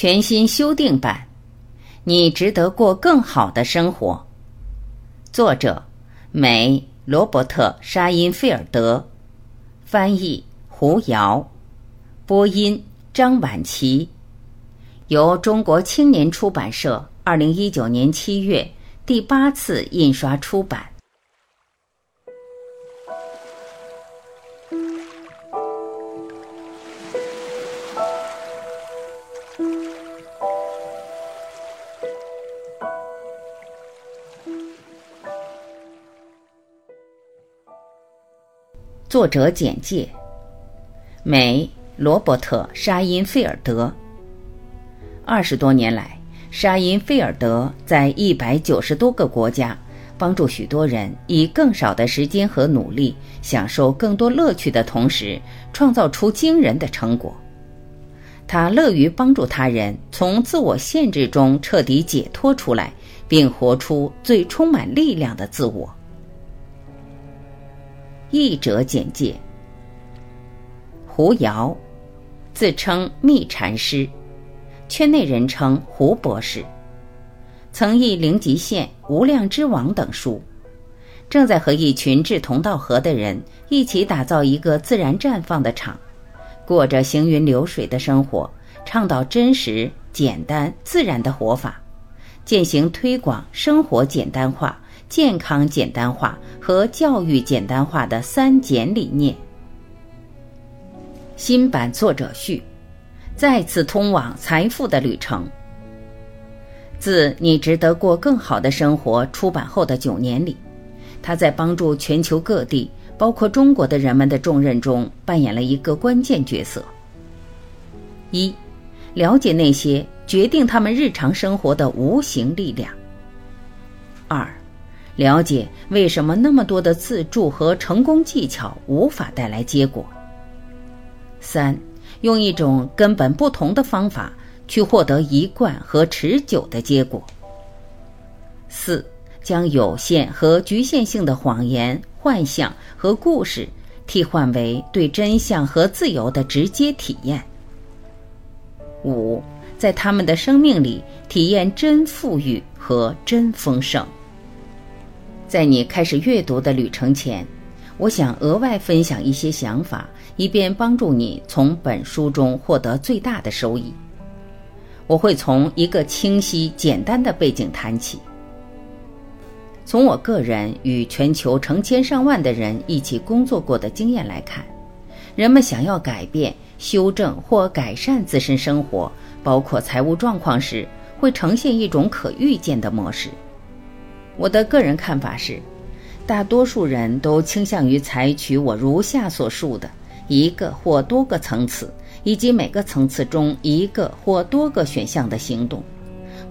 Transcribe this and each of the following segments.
全新修订版，你值得过更好的生活。作者：美罗伯特·沙因菲尔德，翻译：胡瑶，播音：张晚琪，由中国青年出版社二零一九年七月第八次印刷出版。作者简介：美罗伯特·沙因菲尔德。二十多年来，沙因菲尔德在一百九十多个国家，帮助许多人以更少的时间和努力，享受更多乐趣的同时，创造出惊人的成果。他乐于帮助他人从自我限制中彻底解脱出来，并活出最充满力量的自我。译者简介：胡瑶，自称密禅师，圈内人称胡博士，曾译《灵极限》《无量之王》等书，正在和一群志同道合的人一起打造一个自然绽放的场，过着行云流水的生活，倡导真实、简单、自然的活法，践行推广生活简单化。健康简单化和教育简单化的三简理念。新版作者序：再次通往财富的旅程。自《你值得过更好的生活》出版后的九年里，他在帮助全球各地，包括中国的人们的重任中扮演了一个关键角色。一，了解那些决定他们日常生活的无形力量。二。了解为什么那么多的自助和成功技巧无法带来结果。三，用一种根本不同的方法去获得一贯和持久的结果。四，将有限和局限性的谎言、幻象和故事替换为对真相和自由的直接体验。五，在他们的生命里体验真富裕和真丰盛。在你开始阅读的旅程前，我想额外分享一些想法，以便帮助你从本书中获得最大的收益。我会从一个清晰、简单的背景谈起。从我个人与全球成千上万的人一起工作过的经验来看，人们想要改变、修正或改善自身生活，包括财务状况时，会呈现一种可预见的模式。我的个人看法是，大多数人都倾向于采取我如下所述的一个或多个层次，以及每个层次中一个或多个选项的行动，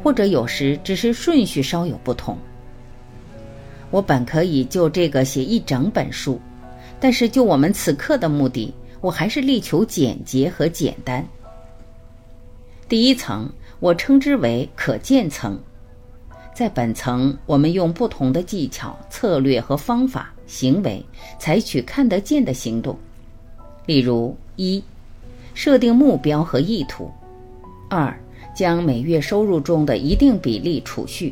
或者有时只是顺序稍有不同。我本可以就这个写一整本书，但是就我们此刻的目的，我还是力求简洁和简单。第一层，我称之为可见层。在本层，我们用不同的技巧、策略和方法、行为，采取看得见的行动。例如：一、设定目标和意图；二、将每月收入中的一定比例储蓄；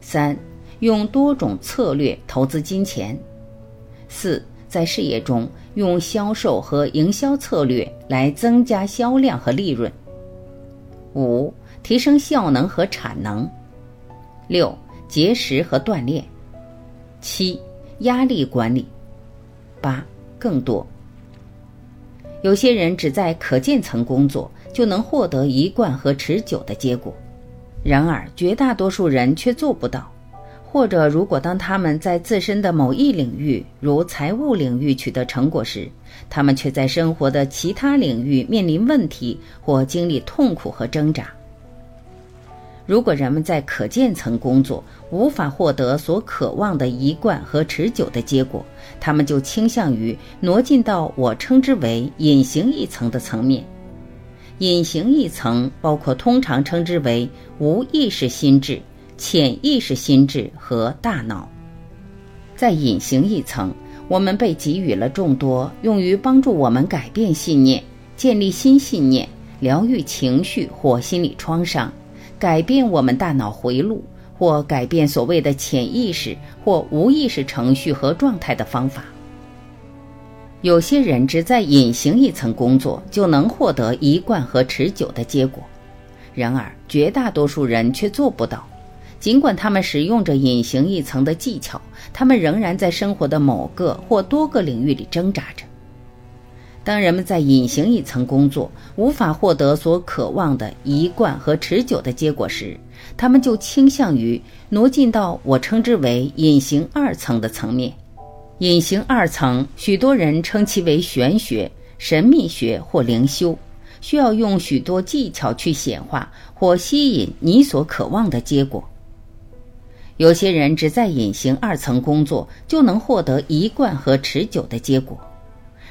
三、用多种策略投资金钱；四、在事业中用销售和营销策略来增加销量和利润；五、提升效能和产能。六、节食和锻炼；七、压力管理；八、更多。有些人只在可见层工作，就能获得一贯和持久的结果；然而，绝大多数人却做不到。或者，如果当他们在自身的某一领域，如财务领域取得成果时，他们却在生活的其他领域面临问题或经历痛苦和挣扎。如果人们在可见层工作，无法获得所渴望的一贯和持久的结果，他们就倾向于挪进到我称之为隐形一层的层面。隐形一层包括通常称之为无意识心智、潜意识心智和大脑。在隐形一层，我们被给予了众多用于帮助我们改变信念、建立新信念。疗愈情绪或心理创伤，改变我们大脑回路，或改变所谓的潜意识或无意识程序和状态的方法。有些人只在隐形一层工作，就能获得一贯和持久的结果；然而，绝大多数人却做不到。尽管他们使用着隐形一层的技巧，他们仍然在生活的某个或多个领域里挣扎着。当人们在隐形一层工作，无法获得所渴望的一贯和持久的结果时，他们就倾向于挪进到我称之为隐形二层的层面。隐形二层，许多人称其为玄学、神秘学或灵修，需要用许多技巧去显化或吸引你所渴望的结果。有些人只在隐形二层工作，就能获得一贯和持久的结果。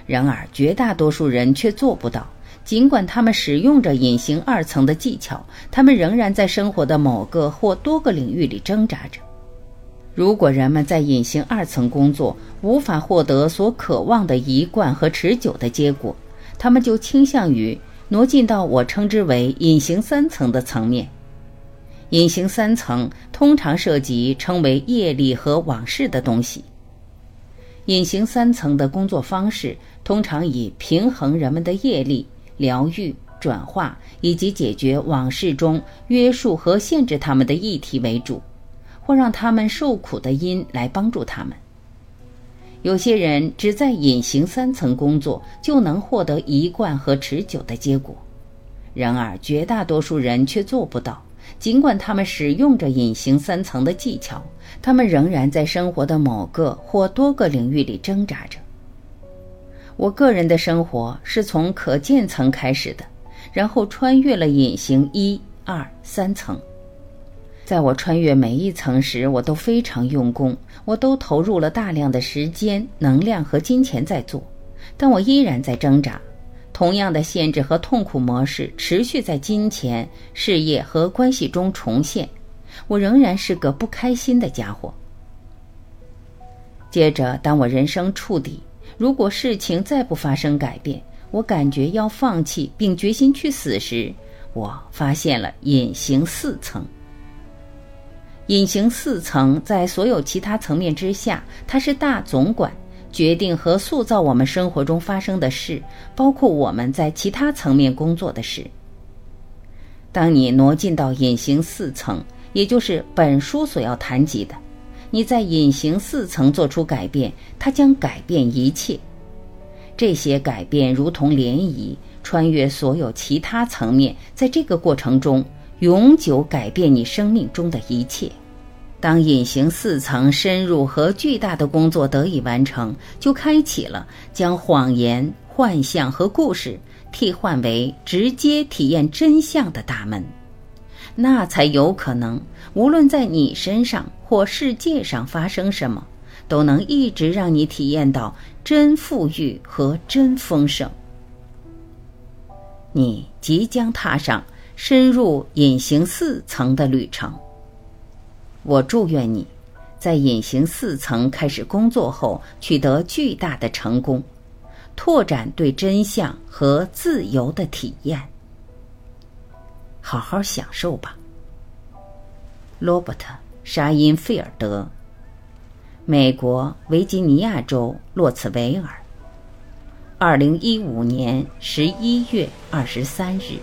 然而，绝大多数人却做不到。尽管他们使用着隐形二层的技巧，他们仍然在生活的某个或多个领域里挣扎着。如果人们在隐形二层工作，无法获得所渴望的一贯和持久的结果，他们就倾向于挪进到我称之为隐形三层的层面。隐形三层通常涉及称为业力和往事的东西。隐形三层的工作方式通常以平衡人们的业力、疗愈、转化以及解决往事中约束和限制他们的议题为主，或让他们受苦的因来帮助他们。有些人只在隐形三层工作就能获得一贯和持久的结果，然而绝大多数人却做不到。尽管他们使用着隐形三层的技巧，他们仍然在生活的某个或多个领域里挣扎着。我个人的生活是从可见层开始的，然后穿越了隐形一、二、三层。在我穿越每一层时，我都非常用功，我都投入了大量的时间、能量和金钱在做，但我依然在挣扎。同样的限制和痛苦模式持续在金钱、事业和关系中重现，我仍然是个不开心的家伙。接着，当我人生触底，如果事情再不发生改变，我感觉要放弃并决心去死时，我发现了隐形四层。隐形四层在所有其他层面之下，它是大总管。决定和塑造我们生活中发生的事，包括我们在其他层面工作的事。当你挪进到隐形四层，也就是本书所要谈及的，你在隐形四层做出改变，它将改变一切。这些改变如同涟漪，穿越所有其他层面，在这个过程中永久改变你生命中的一切。当隐形四层深入和巨大的工作得以完成，就开启了将谎言、幻象和故事替换为直接体验真相的大门。那才有可能，无论在你身上或世界上发生什么，都能一直让你体验到真富裕和真丰盛。你即将踏上深入隐形四层的旅程。我祝愿你，在隐形四层开始工作后，取得巨大的成功，拓展对真相和自由的体验。好好享受吧。罗伯特·沙因费尔德，美国维吉尼亚州洛茨维尔，二零一五年十一月二十三日。